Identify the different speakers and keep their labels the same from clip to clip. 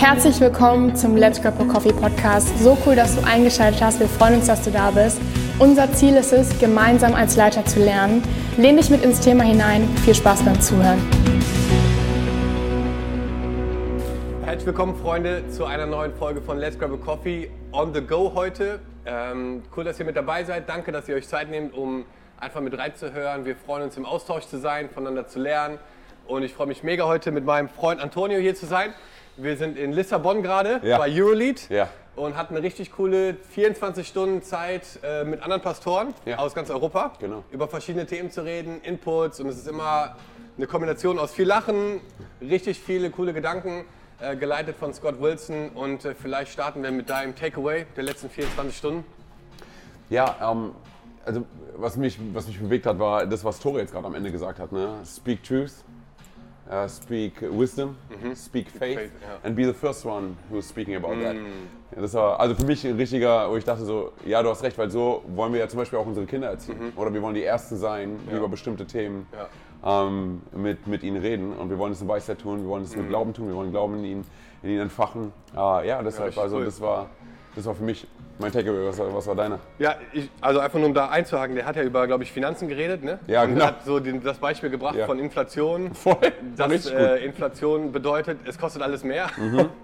Speaker 1: Herzlich willkommen zum Let's Grab a Coffee Podcast. So cool, dass du eingeschaltet hast. Wir freuen uns, dass du da bist. Unser Ziel ist es, gemeinsam als Leiter zu lernen. Lehn dich mit ins Thema hinein. Viel Spaß beim Zuhören.
Speaker 2: Herzlich willkommen, Freunde, zu einer neuen Folge von Let's Grab a Coffee on the Go heute. Ähm, cool, dass ihr mit dabei seid. Danke, dass ihr euch Zeit nehmt, um einfach mit reinzuhören. Wir freuen uns, im Austausch zu sein, voneinander zu lernen. Und ich freue mich mega heute mit meinem Freund Antonio hier zu sein. Wir sind in Lissabon gerade
Speaker 3: Ja.
Speaker 2: bei Eurolead
Speaker 3: Ja.
Speaker 2: und hatten eine richtig coole 24 Stunden Zeit äh, mit anderen Pastoren
Speaker 3: Ja.
Speaker 2: aus ganz Europa
Speaker 3: Genau.
Speaker 2: über verschiedene Themen zu reden, Inputs und es ist immer eine Kombination aus viel Lachen, richtig viele coole Gedanken, äh, geleitet von Scott Wilson und äh, vielleicht starten wir mit deinem Takeaway der letzten 24 Stunden.
Speaker 3: Ja, ähm, also was mich, was mich bewegt hat, war das, was Tore jetzt gerade am Ende gesagt hat. Ne? Speak truth, uh, speak wisdom, speak faith,
Speaker 2: faith, ja.
Speaker 3: and be the first one who's speaking about that. Ja, das war also für mich ein richtiger, wo ich dachte so, ja, du hast recht, weil so wollen wir ja zum Beispiel auch unsere Kinder erziehen. Oder wir wollen die Ersten sein, die über bestimmte Themen ähm, mit, mit ihnen reden. Und wir wollen es in Weisheit tun, wir wollen es mit Glauben tun, wir wollen Glauben in ihnen, in ihnen entfachen. Äh, ja, deshalb, also
Speaker 2: cool.
Speaker 3: das war, das war für mich mein Takeaway. Was, war- was war deiner?
Speaker 2: Ja, ich, also einfach nur um da einzuhaken, der hat ja über, glaube ich, Finanzen geredet, ne?
Speaker 3: Ja,
Speaker 2: und
Speaker 3: genau.
Speaker 2: hat so den, das Beispiel gebracht
Speaker 3: Ja.
Speaker 2: von Inflation.
Speaker 3: Voll.
Speaker 2: Dass äh, Inflation bedeutet, es kostet alles mehr.
Speaker 3: Mhm.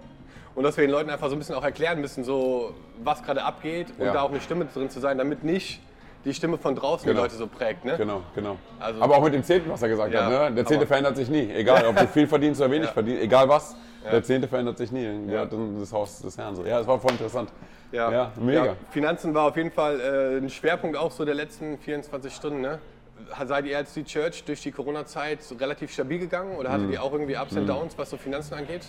Speaker 2: Und dass wir den Leuten einfach so ein bisschen auch erklären müssen, so, was gerade abgeht und
Speaker 3: Ja.
Speaker 2: da auch eine Stimme drin zu sein, damit nicht die Stimme von draußen die
Speaker 3: Genau.
Speaker 2: Leute so prägt. Ne?
Speaker 3: Genau, genau.
Speaker 2: Also-
Speaker 3: aber auch mit dem Zehnten, was er gesagt
Speaker 2: Ja,
Speaker 3: hat. Ne? Der Zehnte verändert sich nie. Egal, ob du viel verdienst oder wenig
Speaker 2: Ja.
Speaker 3: verdienst, egal was. Der Zehnte verändert sich nie. Der
Speaker 2: Ja.
Speaker 3: hat dann das Haus des Herrn. So. Ja, das war voll interessant.
Speaker 2: Ja.
Speaker 3: Ja, mega.
Speaker 2: Ja, Finanzen war auf jeden Fall äh, ein Schwerpunkt auch so der letzten 24 Stunden. Ne? Seid ihr als die Church durch die Corona-Zeit relativ stabil gegangen oder
Speaker 3: Mhm.
Speaker 2: hattet ihr auch irgendwie Ups und Downs, was so Finanzen angeht?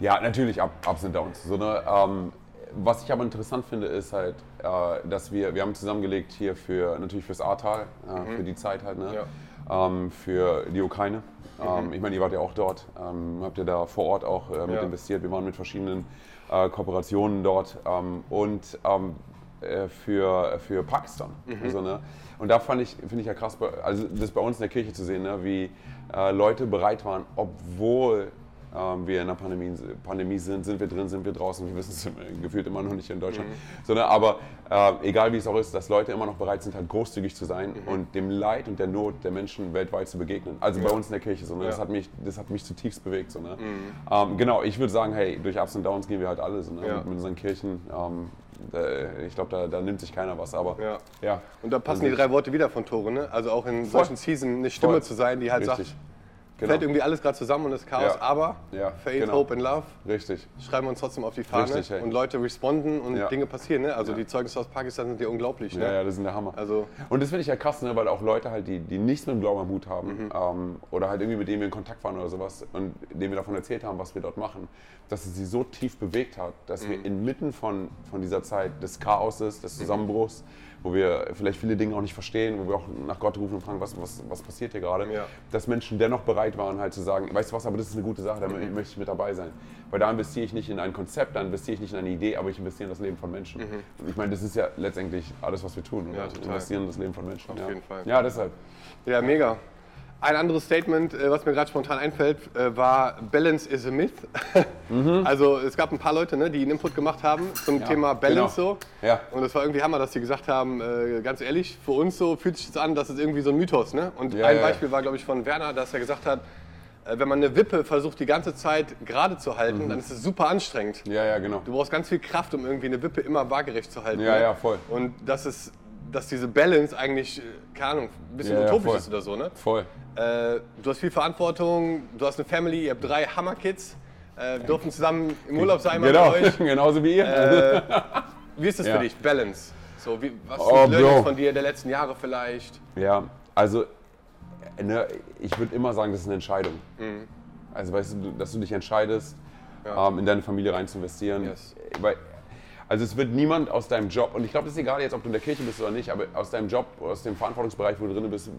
Speaker 3: Ja, natürlich Up, Ups und Downs. So eine, ähm, was ich aber interessant finde, ist halt, dass wir, wir haben zusammengelegt hier für, natürlich fürs Ahrtal, äh, für die Zeit halt, ne? ähm, für die Ukraine. Ähm, ich meine, ihr wart ja auch dort, ähm, habt ihr da vor Ort auch äh, mit
Speaker 2: Ja.
Speaker 3: investiert. Wir waren mit verschiedenen äh, Kooperationen dort ähm, und ähm, äh, für, für Pakistan. Also, ne? Und da fand ich, finde ich ja krass, also das bei uns in der Kirche zu sehen, ne? wie äh, Leute bereit waren, obwohl ähm, wir in einer Pandemie, Pandemie sind, sind wir drin, sind wir draußen, wir wissen es gefühlt immer noch nicht in Deutschland, sondern aber äh, egal wie es auch ist, dass Leute immer noch bereit sind, halt großzügig zu sein und dem Leid und der Not der Menschen weltweit zu begegnen. Also bei uns in der Kirche, so, ne? das,
Speaker 2: Ja.
Speaker 3: hat mich, das hat mich zutiefst bewegt. So, ne? ähm, genau, ich würde sagen, hey, durch Ups und Downs gehen wir halt alle so, ne?
Speaker 2: Ja.
Speaker 3: mit, mit unseren Kirchen. Ähm, äh, ich glaube, da, da nimmt sich keiner was, aber
Speaker 2: Ja.
Speaker 3: ja.
Speaker 2: Und da passen
Speaker 3: Also-
Speaker 2: die drei Worte wieder von Tore, ne? Also auch in solchen Season eine Stimme
Speaker 3: Voll.
Speaker 2: zu sein, die halt
Speaker 3: Richtig.
Speaker 2: sagt,
Speaker 3: Genau.
Speaker 2: fällt irgendwie alles gerade zusammen und ist Chaos,
Speaker 3: Ja.
Speaker 2: aber
Speaker 3: Ja,
Speaker 2: Faith,
Speaker 3: genau.
Speaker 2: Hope and Love
Speaker 3: Richtig.
Speaker 2: schreiben wir uns trotzdem auf die Fahne
Speaker 3: Richtig, hey.
Speaker 2: und Leute responden und
Speaker 3: Ja.
Speaker 2: Dinge passieren, ne? Also die Zeugnisse aus Pakistan sind ja unglaublich, ne?
Speaker 3: Ja, ja, das ist der Hammer.
Speaker 2: Also
Speaker 3: Und das finde ich ja krass, ne, weil auch Leute halt, die, die nichts mit dem Glauben am Hut haben
Speaker 2: Mhm.
Speaker 3: ähm, oder halt irgendwie mit denen wir in Kontakt waren oder sowas und denen wir davon erzählt haben, was wir dort machen, dass es sie so tief bewegt hat, dass
Speaker 2: Mhm.
Speaker 3: wir inmitten von, von dieser Zeit des Chaoses, des Zusammenbruchs, wo wir vielleicht viele Dinge auch nicht verstehen, wo wir auch nach Gott rufen und fragen, was, was, was passiert hier gerade,
Speaker 2: Ja.
Speaker 3: dass Menschen dennoch bereit waren, halt zu sagen, weißt du was, aber das ist eine gute Sache, da
Speaker 2: Mhm.
Speaker 3: möchte ich mit dabei sein. Weil da investiere ich nicht in ein Konzept, da investiere ich nicht in eine Idee, aber ich investiere in das Leben von Menschen. Und ich meine, das ist ja letztendlich alles, was wir tun.
Speaker 2: Mhm. Ja,
Speaker 3: investieren in das Leben von Menschen.
Speaker 2: Auf
Speaker 3: ja.
Speaker 2: jeden Fall.
Speaker 3: Ja, deshalb.
Speaker 2: Ja, mega. Ein anderes Statement, äh, was mir gerade spontan einfällt, äh, war Balance is a myth. Also es gab ein paar Leute, ne, die einen Input gemacht haben zum
Speaker 3: Mhm. Ja,
Speaker 2: Thema Balance
Speaker 3: genau.
Speaker 2: so.
Speaker 3: Ja.
Speaker 2: Und es war irgendwie Hammer, dass sie gesagt haben, äh, ganz ehrlich, für uns so fühlt sich das an, das ist irgendwie so ein Mythos. Ne? Und
Speaker 3: Ja,
Speaker 2: ein. Beispiel war, glaube ich, von Werner, dass er gesagt hat, wenn man eine Wippe versucht, die ganze Zeit gerade zu halten,
Speaker 3: Mhm.
Speaker 2: dann ist es super anstrengend.
Speaker 3: Ja, ja, genau.
Speaker 2: Du brauchst ganz viel Kraft, um irgendwie eine Wippe immer waagerecht zu halten.
Speaker 3: Ja,
Speaker 2: ne?
Speaker 3: ja, voll.
Speaker 2: Und das ist, dass diese Balance eigentlich, äh, keine Ahnung, ein bisschen
Speaker 3: Ja, ja,
Speaker 2: utopisch
Speaker 3: voll.
Speaker 2: ist oder so. Ne?
Speaker 3: Voll.
Speaker 2: Äh, du hast viel Verantwortung, du hast eine Family, ihr habt drei Hammerkids, äh, dürfen zusammen im Urlaub sein
Speaker 3: Genau,
Speaker 2: bei euch.
Speaker 3: genauso wie ihr.
Speaker 2: Äh, wie ist das
Speaker 3: Ja.
Speaker 2: für dich, Balance? So, wie, was
Speaker 3: Oh,
Speaker 2: sind Learnings von dir der letzten Jahre vielleicht?
Speaker 3: Ja, also ne, ich würde immer sagen, das ist eine Entscheidung.
Speaker 2: Mhm.
Speaker 3: Also weißt du, dass du dich entscheidest, ähm, in deine Familie rein zu investieren.
Speaker 2: Yes.
Speaker 3: Weil, Also es wird niemand aus deinem Job, und ich glaube, das ist egal jetzt, ob du in der Kirche bist oder nicht, aber aus deinem Job, aus dem Verantwortungsbereich, wo du drin bist,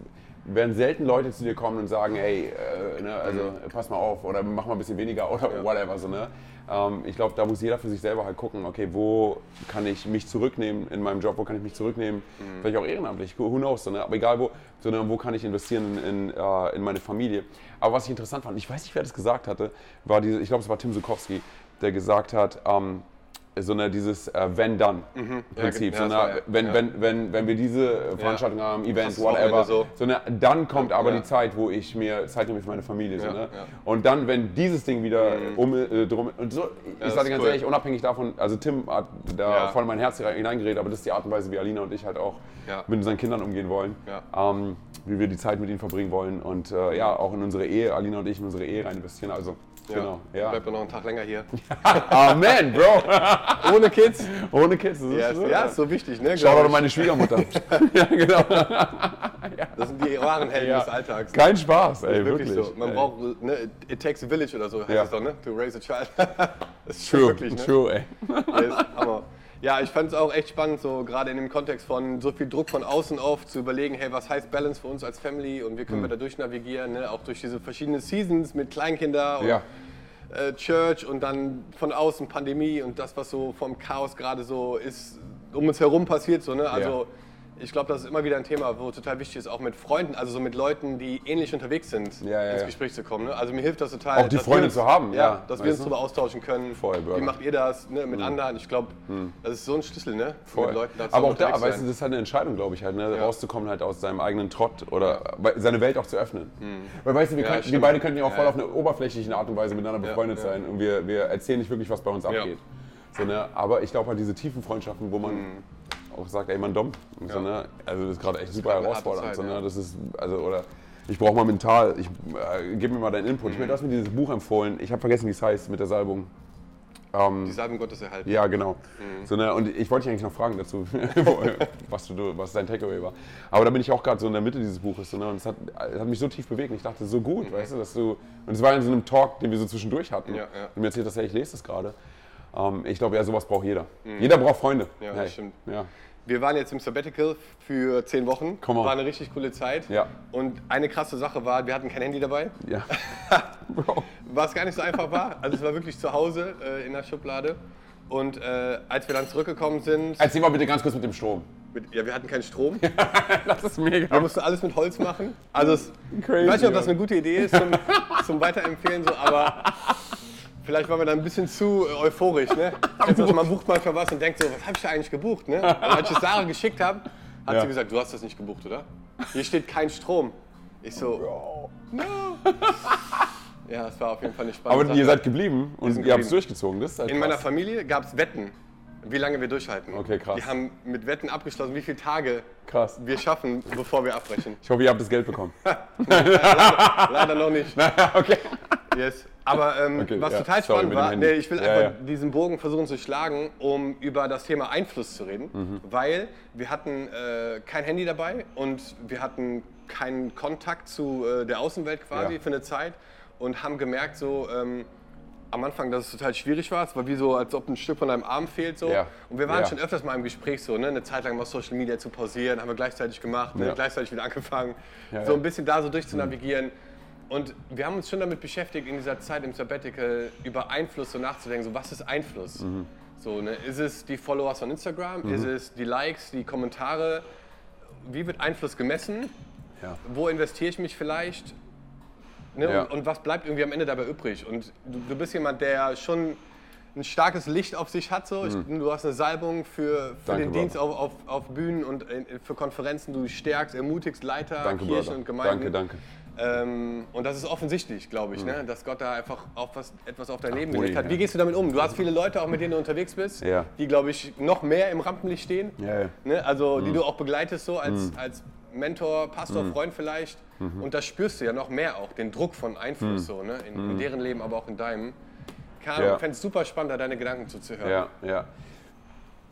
Speaker 3: werden selten Leute zu dir kommen und sagen, hey, äh, ne, also pass mal auf oder mach mal ein bisschen weniger oder
Speaker 2: Ja.
Speaker 3: whatever. So, ne? ähm, ich glaube, da muss jeder für sich selber halt gucken, okay, wo kann ich mich zurücknehmen in meinem Job, wo kann ich mich zurücknehmen, vielleicht auch ehrenamtlich, who knows, so, ne? aber egal wo, sondern wo kann ich investieren in, in, äh, in meine Familie. Aber was ich interessant fand, ich weiß nicht, wer das gesagt hatte, war diese, ich glaube, es war Tim Sukowski, der gesagt hat, ähm, so eine, dieses äh, Wenn-Dann-Prinzip.
Speaker 2: Ja,
Speaker 3: so eine,
Speaker 2: ja-
Speaker 3: wenn,
Speaker 2: ja.
Speaker 3: wenn, wenn, wenn wir diese Veranstaltung haben, Event,
Speaker 2: Das Wochenende
Speaker 3: whatever,
Speaker 2: so.
Speaker 3: so. eine, dann kommt aber die Zeit, wo ich mir Zeit nehme für meine Familie. So, ne? Und dann, wenn dieses Ding wieder um, äh, drum. Und so, ich sage ganz
Speaker 2: cool.
Speaker 3: ehrlich, unabhängig davon, also Tim hat da voll in mein Herz hineingeredet, aber das ist die Art und Weise, wie Alina und ich halt auch mit unseren Kindern umgehen wollen. Ähm, wie wir die Zeit mit ihnen verbringen wollen und äh, ja, auch in unsere Ehe, Alina und ich in unsere Ehe rein investieren. Also, genau. Ja.
Speaker 2: Bleibt doch noch einen Tag länger hier.
Speaker 3: Amen, Bro.
Speaker 2: Ohne Kids.
Speaker 3: Ohne Kids. Das ist,
Speaker 2: Ja,
Speaker 3: so,
Speaker 2: ist, ja, ist so wichtig, ne?
Speaker 3: Schau doch meine Schwiegermutter. ja, genau.
Speaker 2: Das sind die wahren Helden
Speaker 3: Ja.
Speaker 2: des Alltags.
Speaker 3: Kein Spaß, ey,
Speaker 2: wirklich,
Speaker 3: wirklich.
Speaker 2: so. Man
Speaker 3: ey.
Speaker 2: braucht, ne, it takes a village oder so heißt
Speaker 3: Ja.
Speaker 2: es doch, ne? To raise a child. das ist
Speaker 3: True,
Speaker 2: wirklich, ne?
Speaker 3: true, ey.
Speaker 2: Ist Hammer. Ja, ich fand es auch echt spannend, so gerade in dem Kontext von so viel Druck von außen auf zu überlegen, hey, was heißt Balance für uns als Family und wie
Speaker 3: Mhm.
Speaker 2: können wir da durchnavigieren, ne? auch durch diese verschiedenen Seasons mit Kleinkinder und
Speaker 3: Ja.
Speaker 2: äh, Church und dann von außen Pandemie und das, was so vom Chaos gerade so ist, um uns herum passiert. So, ne? Also ich glaube, das ist immer wieder ein Thema, wo total wichtig ist, auch mit Freunden, also so mit Leuten, die ähnlich unterwegs sind,
Speaker 3: Ja, ja,
Speaker 2: ins. Gespräch zu kommen. Ne? Also mir hilft das total.
Speaker 3: Auch die Freunde
Speaker 2: uns-
Speaker 3: zu haben, ja,
Speaker 2: dass wir uns darüber austauschen können.
Speaker 3: Voll.
Speaker 2: Wie macht ihr das ne? mit anderen? Ich glaube, das ist so ein Schlüssel, ne?
Speaker 3: Voll.
Speaker 2: Mit Leuten
Speaker 3: Aber auch da, weißt du, das ist halt eine Entscheidung, glaube ich, halt, ne? Rauszukommen halt aus seinem eigenen Trott oder seine Welt auch zu öffnen. Weil weißt du, wir,
Speaker 2: Ja,
Speaker 3: könnten, wir beide könnten ja auch voll auf eine oberflächliche Art und Weise miteinander befreundet sein und wir, wir erzählen nicht wirklich, was bei uns abgeht. So, ne? Aber ich glaube halt diese tiefen Freundschaften, wo man auch sagt, ey, man. So,
Speaker 2: Mhm. Ja.
Speaker 3: ne? Also das ist gerade echt super
Speaker 2: eine harte
Speaker 3: herausfordernd.
Speaker 2: Zeit,
Speaker 3: so, ne? Das ist, also, oder ich brauche mal mental, ich, äh, gib mir mal deinen Input. Ich
Speaker 2: Mhm.
Speaker 3: mir, du hast mir dieses Buch empfohlen, ich habe vergessen, wie es heißt mit der Salbung. Ähm,
Speaker 2: Die Salben Gottes erhalten.
Speaker 3: ja, genau.
Speaker 2: Mhm.
Speaker 3: So, ne, und ich wollte dich eigentlich noch fragen dazu, was, du, was dein Takeaway war. Aber da bin ich auch gerade so in der Mitte dieses Buches. So, ne, und es hat, es hat mich so tief bewegt. Und ich dachte, so gut, weißt du, dass du. Und es war in so einem Talk, den wir so zwischendurch hatten.
Speaker 2: Mhm. Ja, ja.
Speaker 3: Und mir erzählt das, hey, ich lese das gerade. Ähm, ich glaube, ja, sowas braucht jeder. Jeder braucht Freunde.
Speaker 2: Mhm. Ja,
Speaker 3: hey.
Speaker 2: das stimmt.
Speaker 3: Ja.
Speaker 2: Wir waren jetzt im Sabbatical für zehn Wochen.
Speaker 3: Come on.
Speaker 2: War eine richtig coole Zeit.
Speaker 3: Ja.
Speaker 2: Und eine krasse Sache war, wir hatten kein Handy dabei.
Speaker 3: ja.
Speaker 2: Was gar nicht so einfach war. Also es war wirklich zu Hause äh, in der Schublade. Und äh, als wir dann zurückgekommen sind,
Speaker 3: Erzähl mal bitte ganz kurz mit dem Strom.
Speaker 2: mit, ja, wir hatten keinen Strom.
Speaker 3: Das ist mega.
Speaker 2: Wir mussten alles mit Holz machen. Also es,
Speaker 3: Crazy,
Speaker 2: ich weiß nicht, ob das eine gute Idee ist zum, zum Weiterempfehlen, so, aber vielleicht waren wir da ein bisschen zu äh, euphorisch. Ne? Jetzt, man bucht manchmal was und denkt so, was habe ich da eigentlich gebucht? Ne? Und als ich es Sarah geschickt habe, hat
Speaker 3: Ja.
Speaker 2: sie gesagt, du hast das nicht gebucht, oder? Hier steht kein Strom. Ich so, no. Ja, das war auf jeden Fall eine spannende
Speaker 3: Aber
Speaker 2: Sache.
Speaker 3: ihr seid geblieben und ihr habt es durchgezogen. Das ist halt
Speaker 2: In meiner
Speaker 3: krass.
Speaker 2: Familie gab es Wetten, wie lange wir durchhalten.
Speaker 3: Okay, krass.
Speaker 2: Wir haben mit Wetten abgeschlossen, wie viele Tage
Speaker 3: Krass.
Speaker 2: wir schaffen, bevor wir abbrechen.
Speaker 3: Ich hoffe, ihr habt das Geld bekommen.
Speaker 2: Leider noch nicht.
Speaker 3: okay.
Speaker 2: Yes. Aber ähm,
Speaker 3: Okay,
Speaker 2: was
Speaker 3: ja,
Speaker 2: total
Speaker 3: sorry,
Speaker 2: spannend war, nee, ich will
Speaker 3: Ja,
Speaker 2: einfach
Speaker 3: ja.
Speaker 2: diesen Bogen versuchen zu schlagen, um über das Thema Einfluss zu reden,
Speaker 3: Mhm.
Speaker 2: weil wir hatten äh, kein Handy dabei und wir hatten keinen Kontakt zu äh, der Außenwelt quasi für eine Zeit und haben gemerkt so ähm, am Anfang, dass es total schwierig war. Es war wie so, als ob ein Stück von deinem Arm fehlt so. Und wir waren schon öfters mal im Gespräch so, ne, eine Zeit lang mal Social Media zu pausieren, haben wir gleichzeitig gemacht, ne, gleichzeitig wieder angefangen, so ein bisschen da so durchzunavigieren. Und wir haben uns schon damit beschäftigt, in dieser Zeit im Sabbatical über Einfluss so nachzudenken. So, was ist Einfluss?
Speaker 3: Mhm.
Speaker 2: So, ne, ist es die Followers von Instagram? Ist es die Likes, die Kommentare? Wie wird Einfluss gemessen?
Speaker 3: Ja.
Speaker 2: Wo investiere ich mich vielleicht? Ne,
Speaker 3: Ja.
Speaker 2: und, und was bleibt irgendwie am Ende dabei übrig? Und du, du bist jemand, der schon ein starkes Licht auf sich hat. So. Ich, du hast eine Salbung für, für
Speaker 3: Mhm. Danke,
Speaker 2: den Dienst
Speaker 3: Brother.
Speaker 2: auf, auf, auf Bühnen und äh, für Konferenzen. Du stärkst, ermutigst Leiter,
Speaker 3: Danke,
Speaker 2: Kirchen
Speaker 3: Brother.
Speaker 2: und Gemeinden.
Speaker 3: Danke, danke.
Speaker 2: Ähm, und das ist offensichtlich, glaube ich,
Speaker 3: Mhm.
Speaker 2: ne? dass Gott da einfach auch was, etwas auf dein Leben
Speaker 3: Brudi,
Speaker 2: gelegt hat. Wie gehst du damit um? Du hast viele Leute, auch mit denen du unterwegs bist,
Speaker 3: Ja.
Speaker 2: die, glaube ich, noch mehr im Rampenlicht stehen.
Speaker 3: Ja, Mhm. ja.
Speaker 2: Ne? Also die du auch begleitest so als, als Mentor, Pastor,
Speaker 3: Mhm.
Speaker 2: Freund vielleicht. Und da spürst du ja noch mehr auch, den Druck von Einfluss so, ne? in, in deren Leben, aber auch in deinem.
Speaker 3: Mhm. Ja.
Speaker 2: Ich fände es super spannend, da deine Gedanken zuzuhören.
Speaker 3: Ja, ja.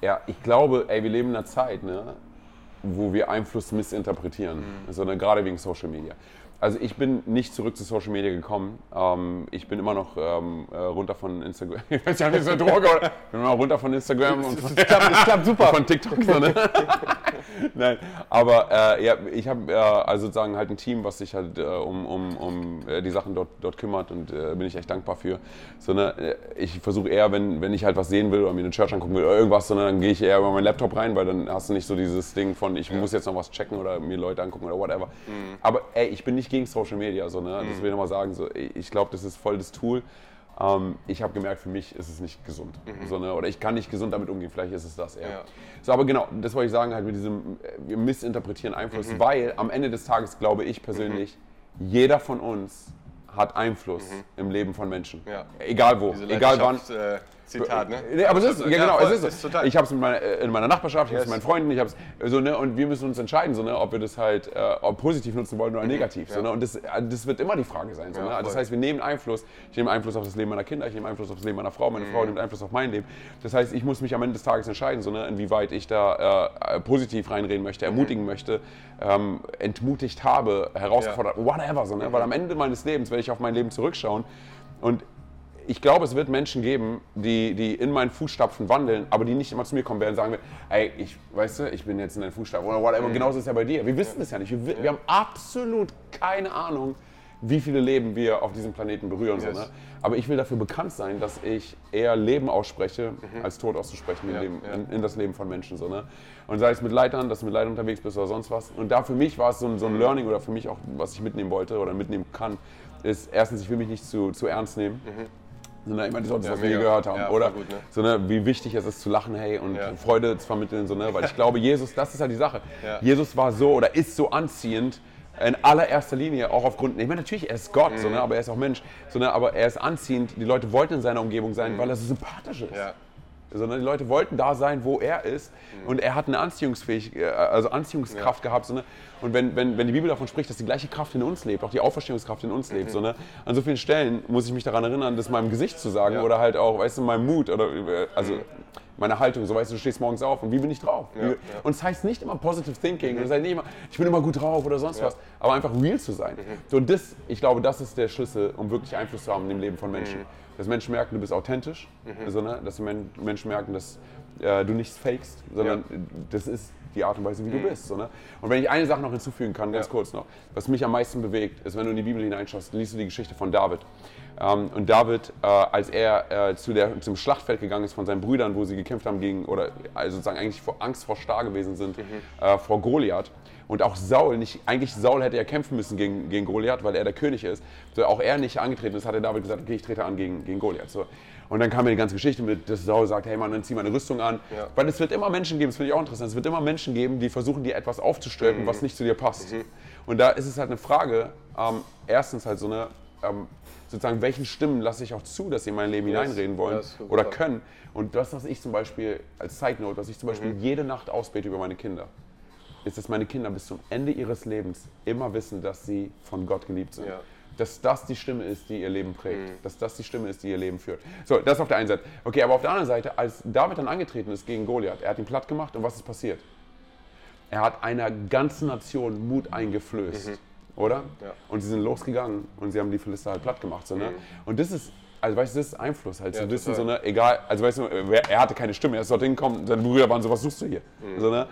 Speaker 3: Ja, ich glaube, ey, wir leben in einer Zeit, ne, wo wir Einfluss missinterpretieren. Also, ne, gerade wegen Social Media. Also ich bin nicht zurück zu Social Media gekommen. Ähm, ich bin immer noch ähm, äh, runter von Instagram. Ich weiß ja nicht, so Droge, oder? Ich bin immer noch runter von Instagram und
Speaker 2: Es klappt, es klappt super.
Speaker 3: von TikTok. So, ne? Nein, aber äh, ja, ich habe äh, also sozusagen halt ein Team, was sich halt äh, um, um, um äh, die Sachen dort, dort kümmert und äh, bin ich echt dankbar für. So, ne? Ich versuche eher, wenn, wenn ich halt was sehen will oder mir eine Church angucken will oder irgendwas, sondern dann gehe ich eher über meinen Laptop rein, weil dann hast du nicht so dieses Ding von, ich muss jetzt noch was checken oder mir Leute angucken oder whatever.
Speaker 2: Mhm.
Speaker 3: Aber ey, ich bin nicht gegen Social Media, so, ne? das will ich nochmal sagen. So, ich glaube, das ist voll das Tool. Ähm, ich habe gemerkt, für mich ist es nicht gesund. So, ne? Oder ich kann nicht gesund damit umgehen, vielleicht ist es das eher.
Speaker 2: Mhm. Ja.
Speaker 3: So, aber genau, das wollte ich sagen, halt mit diesem, äh, wir missinterpretieren Einfluss,
Speaker 2: Mhm.
Speaker 3: weil am Ende des Tages glaube ich persönlich, jeder von uns hat Einfluss im Leben von Menschen.
Speaker 2: Mhm. Ja.
Speaker 3: Egal wo, egal wann.
Speaker 2: Äh, Zitat, ne?
Speaker 3: Nee, aber es ist, ja, genau, es ist, so.
Speaker 2: total.
Speaker 3: Ich habe es in meiner, äh, in meiner Nachbarschaft, ich habe es
Speaker 2: Yes.
Speaker 3: mit meinen Freunden, ich habe es so, ne, und wir müssen uns entscheiden, so, ne, ob wir das halt äh, positiv nutzen wollen oder negativ. So,
Speaker 2: Mhm. Ja.
Speaker 3: ne, und das, äh, das wird immer die Frage sein. So,
Speaker 2: Ja,
Speaker 3: ne? Also Das heißt, wir nehmen Einfluss. Ich nehme Einfluss auf das Leben meiner Kinder, ich nehme Einfluss auf das Leben meiner Frau, meine
Speaker 2: Mhm.
Speaker 3: Frau nimmt Einfluss auf mein Leben. Das heißt, ich muss mich am Ende des Tages entscheiden, so, ne, inwieweit ich da äh, äh, positiv reinreden möchte,
Speaker 2: Mhm.
Speaker 3: ermutigen möchte, ähm, entmutigt habe, herausgefordert, whatever. So, ne?
Speaker 2: Mhm.
Speaker 3: Weil am Ende meines Lebens werde ich auf mein Leben zurückschauen und ich glaube, es wird Menschen geben, die, die in meinen Fußstapfen wandeln, aber die nicht immer zu mir kommen werden und sagen, ey, ich, weißt du, ich bin jetzt in deinen Fußstapfen oder whatever. Und genauso ist es ja bei dir. Wir wissen es ja nicht. Wir, wi- wir haben absolut keine Ahnung, wie viele Leben wir auf diesem Planeten berühren.
Speaker 2: Yes.
Speaker 3: So, ne? Aber ich will dafür bekannt sein, dass ich eher Leben ausspreche, als Tod auszusprechen
Speaker 2: Ja,
Speaker 3: Leben,
Speaker 2: ja.
Speaker 3: in, in das Leben von Menschen. So, ne? Und sei es mit Leitern, dass du mit Leitern unterwegs bist oder sonst was. Und da für mich war es so ein, so ein Learning oder für mich auch, was ich mitnehmen wollte oder mitnehmen kann, ist erstens, ich will mich nicht zu, zu ernst nehmen. Sondern immer das,
Speaker 2: Ja,
Speaker 3: was wir hier gehört haben. Oder
Speaker 2: gut, ne?
Speaker 3: so, ne, wie wichtig es ist zu lachen, hey, und. Freude zu vermitteln. So, ne? Weil ich glaube, Jesus, das ist halt die Sache. Jesus war so oder ist so anziehend. In allererster Linie auch aufgrund, ich meine natürlich, er ist Gott, so,
Speaker 2: Mhm.
Speaker 3: ne, aber er ist auch Mensch, so, ne, aber er ist anziehend. Die Leute wollten in seiner Umgebung sein, weil er so sympathisch ist
Speaker 2: Mhm. Ja.
Speaker 3: Sondern die Leute wollten da sein, wo er ist. Und er hat eine Anziehungsfähigkeit, also Anziehungskraft gehabt. So, ne? Und wenn, wenn, wenn die Bibel davon spricht, dass die gleiche Kraft in uns lebt, auch die Auferstehungskraft in uns lebt, so, ne? an so vielen Stellen muss ich mich daran erinnern, das meinem Gesicht zu sagen
Speaker 2: Ja.
Speaker 3: oder halt auch, weißt du, meinem Mut oder äh, also meine Haltung. So weißt du, du stehst morgens auf und wie bin ich drauf?
Speaker 2: Ja.
Speaker 3: Und es heißt nicht immer Positive Thinking, und es heißt nicht immer, ich bin immer gut drauf oder sonst was, aber einfach real zu sein. So, und das, ich glaube, das ist der Schlüssel, um wirklich Einfluss zu haben in dem Leben von Menschen. Dass Menschen merken, du bist authentisch, so, ne? dass Menschen merken, dass äh, du nichts fakest, sondern das ist die Art und Weise, wie du bist. So, ne? Und wenn ich eine Sache noch hinzufügen kann, ganz
Speaker 2: Ja.
Speaker 3: kurz noch, was mich am meisten bewegt, ist, wenn du in die Bibel hineinschaust, liest du die Geschichte von David. Ähm, und David, äh, als er äh, zu der, zum Schlachtfeld gegangen ist von seinen Brüdern, wo sie gekämpft haben gegen, oder also sozusagen eigentlich vor Angst vor Star gewesen sind, äh, vor Goliath. Und auch Saul, nicht, eigentlich Saul hätte er kämpfen müssen gegen, gegen Goliath, weil er der König ist. So, auch er nicht angetreten ist, hat der David gesagt, okay, ich trete an gegen, gegen Goliath. So. Und dann kam mir die ganze Geschichte mit, dass Saul sagt, hey Mann, dann zieh meine Rüstung an.
Speaker 2: Ja.
Speaker 3: Weil es wird immer Menschen geben, das finde ich auch interessant, es wird immer Menschen geben, die versuchen, dir etwas aufzustülpen, was nicht zu dir passt. Und da ist es halt eine Frage, ähm, erstens halt so eine, ähm, sozusagen, welchen Stimmen lasse ich auch zu, dass sie in mein Leben
Speaker 2: Yes.
Speaker 3: hineinreden wollen
Speaker 2: super.
Speaker 3: oder können. Und das, was ich zum Beispiel, als Side Note, was ich zum Beispiel
Speaker 2: Mhm.
Speaker 3: jede Nacht ausbete über meine Kinder, ist, dass meine Kinder bis zum Ende ihres Lebens immer wissen, dass sie von Gott geliebt sind.
Speaker 2: Ja.
Speaker 3: Dass das die Stimme ist, die ihr Leben prägt. Dass das die Stimme ist, die ihr Leben führt. So, das auf der einen Seite. Okay, aber auf der anderen Seite, als David dann angetreten ist gegen Goliath, er hat ihn platt gemacht und was ist passiert? Er hat einer ganzen Nation Mut eingeflößt, oder?
Speaker 2: Ja.
Speaker 3: Und sie sind losgegangen und sie haben die Philister halt platt gemacht. So, ne? Und das ist, also weißt du, das ist Einfluss halt,
Speaker 2: Ja,
Speaker 3: zu wissen, so, ne, egal, also weißt du, er hatte keine Stimme, er ist dorthin gekommen, seine Brüder waren so, was suchst du hier? So, ne?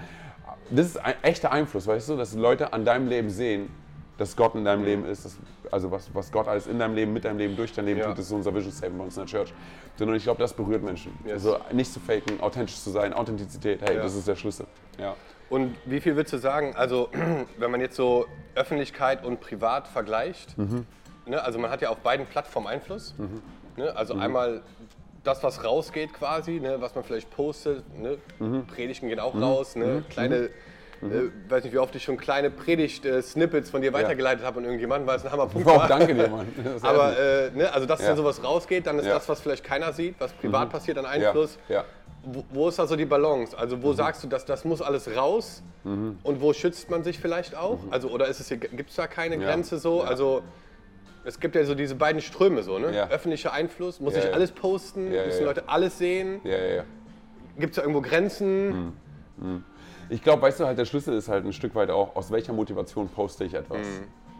Speaker 3: Das ist ein echter Einfluss, weißt du, dass Leute an deinem Leben sehen, dass Gott in deinem Leben ist, dass, also was, was Gott alles in deinem Leben, mit deinem Leben, durch dein Leben
Speaker 2: Ja.
Speaker 3: tut, das ist unser Vision Statement bei uns in der Church. Sondern ich glaube, das berührt Menschen.
Speaker 2: Yes.
Speaker 3: Also nicht zu faken, authentisch zu sein, Authentizität, hey,
Speaker 2: Ja.
Speaker 3: das ist der Schlüssel. Ja.
Speaker 2: Und wie viel würdest du sagen, also wenn man jetzt so Öffentlichkeit und Privat vergleicht,
Speaker 3: Mhm.
Speaker 2: ne, also man hat ja auf beiden Plattformen Einfluss. Ne, also einmal das, was rausgeht quasi, ne, was man vielleicht postet, ne,
Speaker 3: Mhm.
Speaker 2: Predigten gehen auch raus, ne, kleine, äh, weiß nicht wie oft ich schon kleine Predigt-Snippets von dir weitergeleitet habe an irgendjemanden, weil es ein Hammerpunkt
Speaker 3: Wow,
Speaker 2: war.
Speaker 3: danke dir, Mann.
Speaker 2: Aber äh, ne, also dass
Speaker 3: Ja.
Speaker 2: dann sowas rausgeht, dann ist
Speaker 3: Ja. Mhm.
Speaker 2: das, was vielleicht keiner sieht, was privat passiert, an Einfluss.
Speaker 3: Ja. Ja.
Speaker 2: Wo, wo ist da so die Balance? Also
Speaker 3: Mhm.
Speaker 2: wo sagst du, dass das muss alles raus und wo schützt man sich vielleicht auch? Also oder ist es gibt es da keine
Speaker 3: Mhm. Ja.
Speaker 2: Grenze so?
Speaker 3: Ja.
Speaker 2: Also es gibt ja so diese beiden Ströme so, ne?
Speaker 3: Ja.
Speaker 2: Öffentlicher Einfluss, muss
Speaker 3: Ja,
Speaker 2: ich
Speaker 3: ja.
Speaker 2: alles posten,
Speaker 3: Ja, ja,
Speaker 2: müssen
Speaker 3: ja.
Speaker 2: Leute alles sehen?
Speaker 3: Ja, ja, ja.
Speaker 2: Gibt es da irgendwo Grenzen?
Speaker 3: Ich glaube, weißt du, halt der Schlüssel ist halt ein Stück weit auch, aus welcher Motivation poste ich etwas.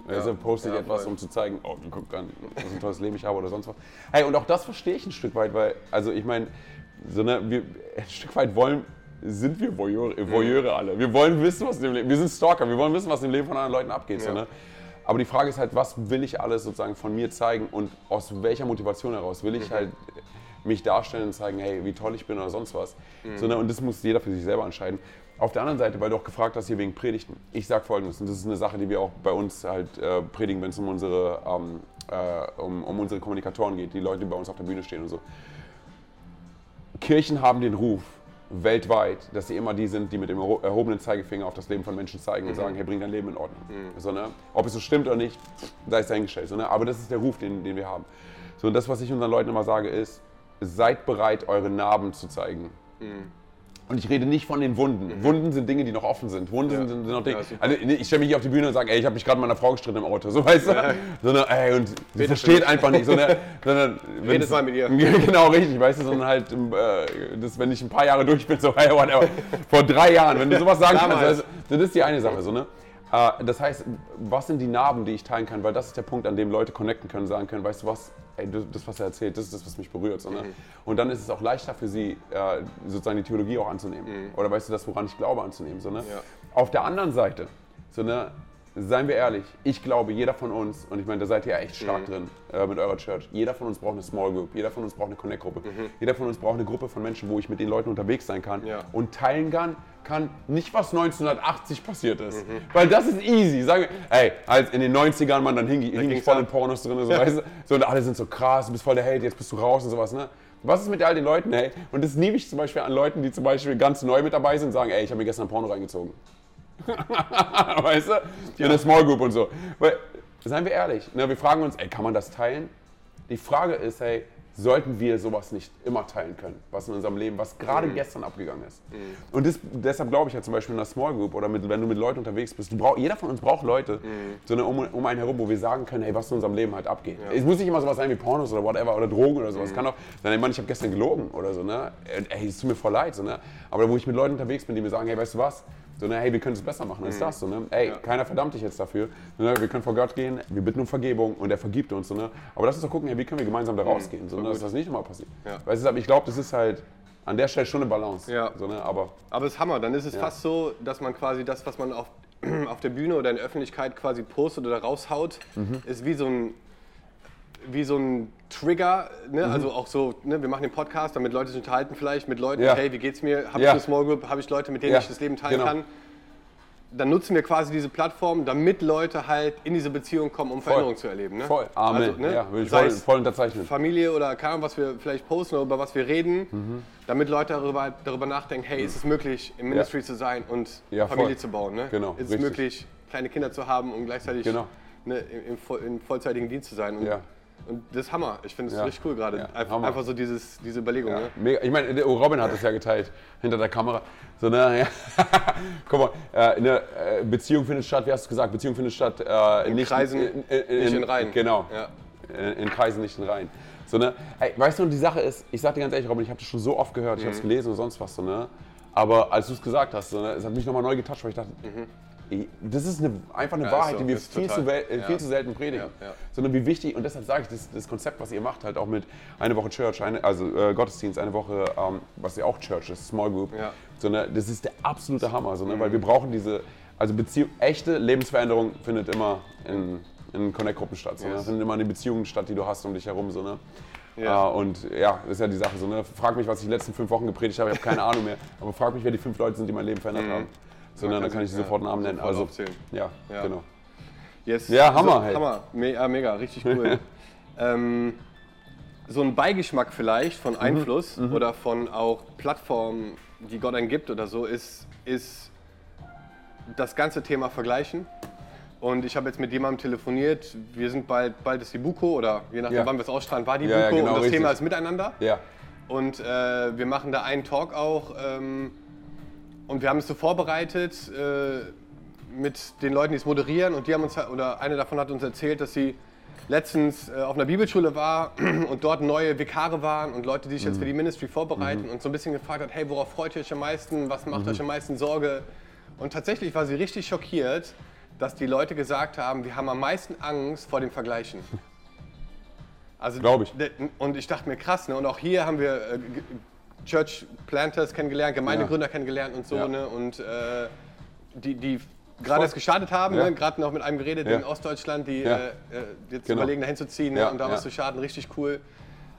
Speaker 3: Also poste ich
Speaker 2: Ja,
Speaker 3: etwas,
Speaker 2: voll.
Speaker 3: um zu zeigen, oh, guck an, was ein tolles Leben ich habe oder sonst was. Hey, und auch das verstehe ich ein Stück weit, weil, also ich meine, so eine, wir, ein Stück weit wollen, sind wir Voyeure, Voyeure alle. Wir wollen wissen, was im Leben, wir sind Stalker, wir wollen wissen, was im Leben von anderen Leuten abgeht. So,
Speaker 2: Ja.
Speaker 3: ne? Aber die Frage ist halt, was will ich alles sozusagen von mir zeigen und aus welcher Motivation heraus will ich halt mich darstellen und zeigen, hey, wie toll ich bin oder sonst was. So, ne? Und das muss jeder für sich selber entscheiden. Auf der anderen Seite, weil du auch gefragt hast hier wegen Predigten. Ich sage folgendes, und das ist eine Sache, die wir auch bei uns halt äh, predigen, wenn es um unsere, ähm, äh, um, um unsere Kommunikatoren geht, die Leute, die bei uns auf der Bühne stehen und so. Kirchen haben den Ruf weltweit, dass sie immer die sind, die mit dem erho- erhobenen Zeigefinger auf das Leben von Menschen zeigen und sagen, hey, bring dein Leben in Ordnung. So, ne? Ob es so stimmt oder nicht, sei es dahingestellt. So, ne? Aber das ist der Ruf, den, den wir haben. So, und das, was ich unseren Leuten immer sage, ist, seid bereit, eure Narben zu zeigen. Und ich rede nicht von den Wunden. Wunden sind Dinge, die noch offen sind. Wunden
Speaker 2: Ja.
Speaker 3: sind, sind noch Dinge.
Speaker 2: Ja,
Speaker 3: also, ich stelle mich nicht auf die Bühne und sage, ey, ich habe mich gerade mit meiner Frau gestritten im Auto. So weißt du? Sondern, ey, und sie versteht einfach nicht. Sondern, sondern,
Speaker 2: Redet mal mit ihr.
Speaker 3: Genau, richtig, weißt du, sondern halt, äh, das, wenn ich ein paar Jahre durch bin, so, hey, whatever. Vor drei Jahren, wenn du sowas sagen kannst,
Speaker 2: Damals.
Speaker 3: also, das ist die eine Sache, so, ne? Äh, Das heißt, was sind die Narben, die ich teilen kann? Weil das ist der Punkt, an dem Leute connecten können, sagen können, weißt du was, ey, das, was er erzählt, das ist das, was mich berührt. So, ne? Und dann ist es auch leichter für sie, äh, sozusagen die Theologie auch anzunehmen. Oder weißt du, das, woran ich glaube, anzunehmen. So, ne?
Speaker 2: Ja.
Speaker 3: Auf der anderen Seite, so, ne, seien wir ehrlich, ich glaube, jeder von uns, und ich meine, da seid ihr ja echt stark drin äh, mit eurer Church, jeder von uns braucht eine Small Group, jeder von uns braucht eine Connect-Gruppe, jeder von uns braucht eine Gruppe von Menschen, wo ich mit den Leuten unterwegs sein kann
Speaker 2: Ja.
Speaker 3: und teilen kann, kann nicht, was 1980 passiert ist. Weil das ist easy. Sagen wir, ey, als in den 90ern, man, dann hing, hing ich voll in Pornos drin, so, weißt du? so, und alle sind so krass, du bist voll der Held, jetzt bist du raus und sowas, ne? Was ist mit all den Leuten, ey? Und das liebe ich zum Beispiel an Leuten, die zum Beispiel ganz neu mit dabei sind und sagen, ey, ich habe mir gestern ein Porno reingezogen. weißt du? In der Small Group und so. Weil, seien wir ehrlich, ne, wir fragen uns, ey, kann man das teilen? Die Frage ist, hey, sollten wir sowas nicht immer teilen können, was in unserem Leben, was gerade gestern abgegangen ist? Und das, deshalb glaube ich ja zum Beispiel in einer Small Group oder mit, wenn du mit Leuten unterwegs bist, brauch, jeder von uns braucht Leute so eine, um, um einen herum, wo wir sagen können, hey, was in unserem Leben halt abgeht. Es muss nicht immer sowas sein wie Pornos oder whatever oder Drogen oder sowas. Es kann auch sein, ey, Mann, ich habe gestern gelogen oder so, ne? Ey, es tut mir voll leid, so, ne? Aber wo ich mit Leuten unterwegs bin, die mir sagen, hey, weißt du was? So, ne, hey, wir können es besser machen als das. So, ne? Ey, keiner verdammt dich jetzt dafür. Ne? Wir können vor Gott gehen, wir bitten um Vergebung und er vergibt uns. So, ne? Aber lass uns doch gucken, hey, wie können wir gemeinsam da rausgehen, so, ne? dass das nicht immer passiert.
Speaker 2: Ja.
Speaker 3: Weißt du, ich glaube, das ist halt an der Stelle schon eine Balance.
Speaker 2: Ja.
Speaker 3: So, ne? Aber
Speaker 2: Aber es ist Hammer. Dann ist es fast so, dass man quasi das, was man auf, auf der Bühne oder in der Öffentlichkeit quasi postet oder raushaut,
Speaker 3: Mhm.
Speaker 2: ist wie so ein, wie so ein Trigger.
Speaker 3: Mhm.
Speaker 2: Ne? Also auch so, ne? wir machen den Podcast, damit Leute sich unterhalten vielleicht mit Leuten.
Speaker 3: Ja.
Speaker 2: Hey, wie geht's mir? Habe
Speaker 3: Ja.
Speaker 2: ich eine Small Group? Habe ich Leute, mit denen
Speaker 3: Ja,
Speaker 2: ich das Leben teilen
Speaker 3: genau.
Speaker 2: kann? Dann nutzen wir quasi diese Plattform, damit Leute halt in diese Beziehung kommen, um Veränderung zu erleben. Ne?
Speaker 3: voll, Amen.
Speaker 2: Also, ne?
Speaker 3: ja, will ich voll,
Speaker 2: es
Speaker 3: voll unterzeichnen.
Speaker 2: Familie oder keine Ahnung, was wir vielleicht posten oder über was wir reden,
Speaker 3: Mhm.
Speaker 2: damit Leute darüber, darüber nachdenken, hey, ist es möglich, im Ministry zu sein und Familie
Speaker 3: voll.
Speaker 2: zu bauen? Ne?
Speaker 3: Genau,
Speaker 2: ist es
Speaker 3: richtig.
Speaker 2: möglich, kleine Kinder zu haben und gleichzeitig
Speaker 3: Genau.
Speaker 2: ne, im, im vollzeitigen Dienst zu sein? Und,
Speaker 3: Ja.
Speaker 2: Und das ist Hammer. Ich finde es
Speaker 3: Ja.
Speaker 2: richtig cool gerade.
Speaker 3: Ja,
Speaker 2: Einf-
Speaker 3: Hammer.
Speaker 2: Einfach so dieses, diese Überlegung.
Speaker 3: Ja,
Speaker 2: Ne?
Speaker 3: Ich meine, der Robin hat es ja geteilt hinter der Kamera. So, ne, ja. Guck mal, äh, eine äh, Beziehung findet statt, wie hast du gesagt? Beziehung findet statt äh,
Speaker 2: In
Speaker 3: nicht
Speaker 2: Kreisen, nicht in Reihen.
Speaker 3: Genau.
Speaker 2: Ja.
Speaker 3: In, in Kreisen, nicht in Reihen. So, ne? Ey, weißt du, und die Sache ist, ich sag dir ganz ehrlich, Robin, ich habe das schon so oft gehört, ich habe es
Speaker 2: Mhm.
Speaker 3: gelesen und sonst was, so, ne? Aber als du es gesagt hast, so, ne, es hat mich nochmal neu getoucht, weil ich dachte, ey, das ist eine, einfach eine
Speaker 2: Mhm. Ja,
Speaker 3: Wahrheit,
Speaker 2: so,
Speaker 3: die wir viel, zu, äh, viel
Speaker 2: Ja.
Speaker 3: zu selten predigen.
Speaker 2: Ja.
Speaker 3: Sondern wie wichtig, und deshalb sage ich, das, das Konzept, was ihr macht, halt auch mit eine Woche Church, eine, also äh, Gottesdienst, eine Woche, ähm, was ja auch Church ist, Small Group,
Speaker 2: Ja.
Speaker 3: sondern das ist der absolute Hammer, so, ne? weil wir brauchen diese, also Beziehung, echte Lebensveränderung findet immer in, in Connect-Gruppen statt, so, ne?
Speaker 2: Yes.
Speaker 3: findet immer in den Beziehungen statt, die du hast um dich herum, so, ne?
Speaker 2: Ja.
Speaker 3: Äh, und ja, das ist ja die Sache so, ne? Frag mich, was ich die letzten fünf Wochen gepredigt habe, ich habe keine Ahnung mehr, aber frag mich, wer die fünf Leute sind, die mein Leben verändert haben. So?
Speaker 2: Man
Speaker 3: dann
Speaker 2: kann
Speaker 3: ich sofort einen Namen nennen. Also,
Speaker 2: aufzählen.
Speaker 3: ja,
Speaker 2: Ja.
Speaker 3: genau.
Speaker 2: Yes.
Speaker 3: Ja, Hammer,
Speaker 2: So,
Speaker 3: hey.
Speaker 2: Hammer. Me ja, mega, richtig cool. ähm, so ein Beigeschmack vielleicht
Speaker 3: Mhm.
Speaker 2: von Einfluss oder von auch Plattformen, die Gott einen gibt oder so, ist, ist das ganze Thema Vergleichen. Und ich habe jetzt mit jemandem telefoniert, wir sind bald, bald ist die Buko oder je nachdem,
Speaker 3: Ja.
Speaker 2: wann wir es ausstrahlen, war die
Speaker 3: ja,
Speaker 2: Buko
Speaker 3: genau,
Speaker 2: und das
Speaker 3: richtig.
Speaker 2: Thema ist Miteinander.
Speaker 3: Ja,
Speaker 2: Und äh, wir machen da einen Talk auch. Ähm, und wir haben es so vorbereitet äh, mit den Leuten, die es moderieren. Und die haben uns, oder eine davon hat uns erzählt, dass sie letztens äh, auf einer Bibelschule war und dort neue Vikare waren und Leute, die sich jetzt für die Ministry vorbereiten und so ein bisschen gefragt hat, hey, worauf freut ihr euch am meisten? Was macht euch am meisten Sorge? Und tatsächlich war sie richtig schockiert, dass die Leute gesagt haben, wir haben am meisten Angst vor dem Vergleichen. Also,
Speaker 3: Glaub ich.
Speaker 2: Und ich dachte mir, krass, ne? Und auch hier haben wir äh, Church Planters kennengelernt, Gemeindegründer kennengelernt und so,
Speaker 3: Ja.
Speaker 2: ne? Und äh, die, die gerade erst gestartet haben,
Speaker 3: Ja.
Speaker 2: ne? gerade noch mit einem geredet
Speaker 3: Ja.
Speaker 2: in Ostdeutschland, die
Speaker 3: Ja.
Speaker 2: äh, äh, jetzt
Speaker 3: Genau.
Speaker 2: überlegen, dahin zu ziehen ne?
Speaker 3: Ja,
Speaker 2: und da
Speaker 3: ja.
Speaker 2: was zu starten, richtig cool.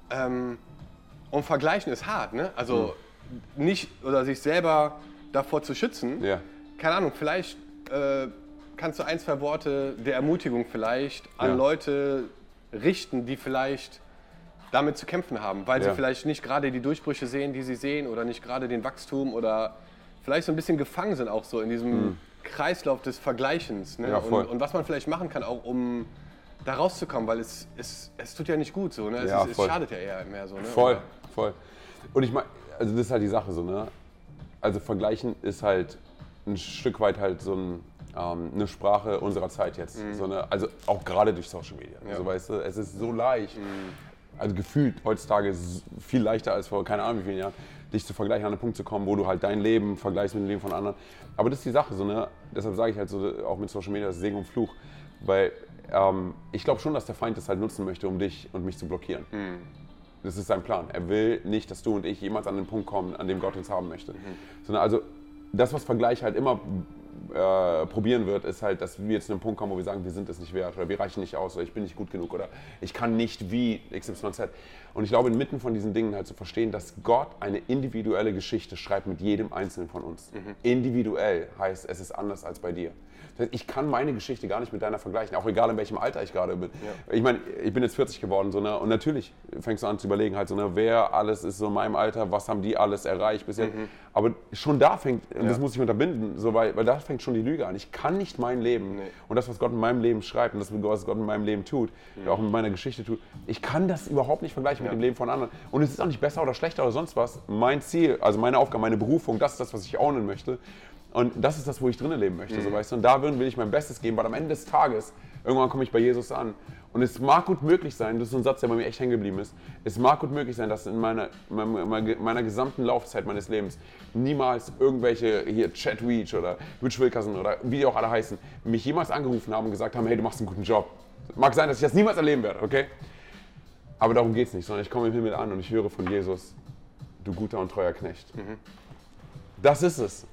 Speaker 2: Ähm, und vergleichen ist hart, ne? Also nicht oder sich selber davor zu schützen.
Speaker 3: Ja.
Speaker 2: Keine Ahnung, vielleicht äh, kannst du ein, zwei Worte der Ermutigung vielleicht an
Speaker 3: Ja.
Speaker 2: Leute richten, die vielleicht damit zu kämpfen haben, weil sie
Speaker 3: Ja.
Speaker 2: vielleicht nicht gerade die Durchbrüche sehen, die sie sehen oder nicht gerade den Wachstum oder vielleicht so ein bisschen gefangen sind auch so in diesem Kreislauf des Vergleichens. Ne?
Speaker 3: Ja,
Speaker 2: und, und was man vielleicht machen kann, auch um da rauszukommen, weil es, es, es tut ja nicht gut so. Ne? Es,
Speaker 3: Ja,
Speaker 2: ist, es schadet ja eher mehr so. Ne?
Speaker 3: Voll,
Speaker 2: Oder-
Speaker 3: voll. Und ich meine, also das ist halt die Sache so, ne? Also vergleichen ist halt ein Stück weit halt so ein, ähm, eine Sprache unserer Zeit jetzt. So eine, also auch gerade durch Social Media. Also weißt du, es ist so leicht, also gefühlt heutzutage ist es viel leichter als vor keine Ahnung wie vielen Jahren, dich zu vergleichen, an einen Punkt zu kommen, wo du halt dein Leben vergleichst mit dem Leben von anderen. Aber das ist die Sache, so, ne? deshalb sage ich halt so, auch mit Social Media, das ist Segen und Fluch. Weil ähm, ich glaube schon, dass der Feind das halt nutzen möchte, um dich und mich zu blockieren. Das ist sein Plan. Er will nicht, dass du und ich jemals an den Punkt kommen, an dem Gott uns haben möchte. Sondern also das, was Vergleich halt immer äh, probieren wird, ist halt, dass wir jetzt zu einem Punkt kommen, wo wir sagen, wir sind es nicht wert oder wir reichen nicht aus oder ich bin nicht gut genug oder ich kann nicht wie XYZ. Und ich glaube, inmitten von diesen Dingen halt zu verstehen, dass Gott eine individuelle Geschichte schreibt mit jedem Einzelnen von uns. Individuell heißt, es ist anders als bei dir. Das heißt, Ich kann meine Geschichte gar nicht mit deiner vergleichen, auch egal in welchem Alter ich gerade bin. Ich meine, ich bin jetzt 40 geworden, so, ne? und natürlich fängst du an zu überlegen, halt so, ne, wer alles ist so in meinem Alter, was haben die alles erreicht bis jetzt. Aber schon da fängt, und das muss ich unterbinden, so, weil, weil da fängt schon die Lüge an. Ich kann nicht mein Leben und das, was Gott in meinem Leben schreibt und das, was Gott in meinem Leben tut, auch in meiner Geschichte tut, ich kann das überhaupt nicht vergleichen mit dem Leben von anderen. Und es ist auch nicht besser oder schlechter oder sonst was. Mein Ziel, also meine Aufgabe, meine Berufung, das ist das, was ich ownen möchte. Und das ist das, wo ich drinnen leben möchte, so weißt du. Und da will ich mein Bestes geben, weil am Ende des Tages, irgendwann komme ich bei Jesus an. Und es mag gut möglich sein, das ist so ein Satz, der bei mir echt hängen geblieben ist, es mag gut möglich sein, dass in meiner, meiner, meiner gesamten Laufzeit meines Lebens niemals irgendwelche, hier Chad Reach oder Rich Wilkerson oder wie die auch alle heißen, mich jemals angerufen haben und gesagt haben, hey, du machst einen guten Job. Mag sein, dass ich das niemals erleben werde, okay? Aber darum geht es nicht, sondern ich komme im Himmel an und ich höre von Jesus, du guter und treuer Knecht. Das ist es.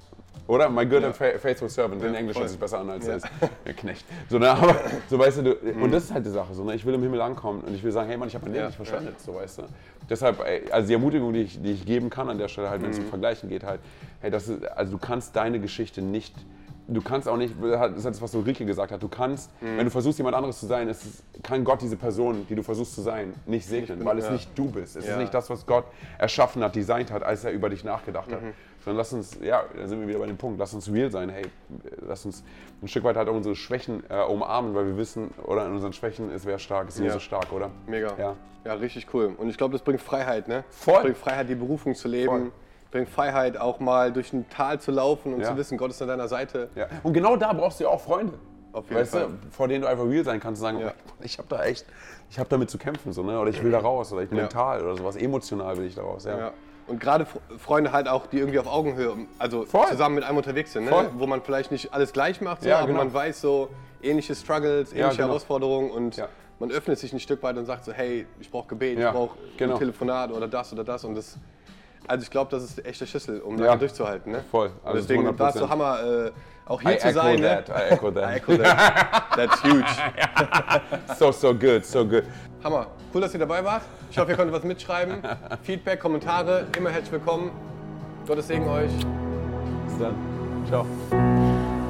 Speaker 3: Oder? My good and fa- faithful servant. In Englisch
Speaker 2: voll.
Speaker 3: hört sich besser an als als äh, Knecht. So, ne, aber, so weißt du, du und das ist halt die Sache. So, ne, ich will im Himmel ankommen und ich will sagen, hey Mann, ich habe mein Leben
Speaker 2: Ja,
Speaker 3: nicht verschwendet. So, weißt du. Deshalb, ey, also die Ermutigung, die ich, die ich geben kann an der Stelle, halt, wenn es um Vergleichen geht, halt, hey, das ist, also du kannst deine Geschichte nicht. Du kannst auch nicht, das ist das, was Ulrike gesagt hat, du kannst, wenn du versuchst, jemand anderes zu sein, es ist, kann Gott diese Person, die du versuchst zu sein, nicht segnen, weil es
Speaker 2: ja.
Speaker 3: nicht du bist. Es
Speaker 2: Ja.
Speaker 3: ist nicht das, was Gott erschaffen hat, designt hat, als er über dich nachgedacht hat. Sondern lass uns, ja, da sind wir wieder bei dem Punkt, lass uns real sein, hey, lass uns ein Stück weit halt auch unsere Schwächen äh, umarmen, weil wir wissen, oder in unseren Schwächen ist wer stark, ist
Speaker 2: Ja.
Speaker 3: Jesus stark, oder?
Speaker 2: Mega.
Speaker 3: Ja.
Speaker 2: Ja, richtig cool. Und ich glaube, das bringt Freiheit, ne?
Speaker 3: Voll.
Speaker 2: Bringt Freiheit, die Berufung zu leben.
Speaker 3: Voll.
Speaker 2: Bringt Freiheit, auch mal durch ein Tal zu laufen und
Speaker 3: Ja.
Speaker 2: zu wissen, Gott ist an deiner Seite.
Speaker 3: Ja. Und genau da brauchst du ja auch Freunde.
Speaker 2: Auf jeden
Speaker 3: weißt
Speaker 2: Fall.
Speaker 3: Du, vor denen du einfach real sein kannst und sagen,
Speaker 2: Ja.
Speaker 3: ich habe da echt, ich habe damit zu kämpfen, so, ne? oder ich will da raus, oder ich bin mental oder sowas, emotional will ich da raus. Ja.
Speaker 2: Und gerade Fr- Freunde halt auch, die irgendwie auf Augenhöhe, also
Speaker 3: Voll.
Speaker 2: zusammen mit einem unterwegs sind, ne?
Speaker 3: Voll.
Speaker 2: wo man vielleicht nicht alles gleich macht, so,
Speaker 3: Ja,
Speaker 2: aber
Speaker 3: genau.
Speaker 2: man weiß so ähnliche Struggles, ähnliche
Speaker 3: genau.
Speaker 2: Herausforderungen und man öffnet sich ein Stück weit und sagt so, hey, ich brauche Gebet, ich brauche
Speaker 3: genau.
Speaker 2: ein Telefonat oder das oder das und das. Also ich glaube, das ist der echte Schlüssel, um
Speaker 3: Ja.
Speaker 2: durchzuhalten. Ne?
Speaker 3: Voll. Also
Speaker 2: deswegen
Speaker 3: 100%.
Speaker 2: war es so Hammer, äh, auch hier
Speaker 3: I
Speaker 2: zu sein.
Speaker 3: that,
Speaker 2: Ne?
Speaker 3: I echo
Speaker 2: I
Speaker 3: that.
Speaker 2: echo that. That's huge.
Speaker 3: So, so good, so good.
Speaker 2: Hammer. Cool, dass ihr dabei wart. Ich hoffe, ihr konntet was mitschreiben. Feedback, Kommentare, immer herzlich willkommen. Gottes Segen euch.
Speaker 3: Bis dann. Ciao.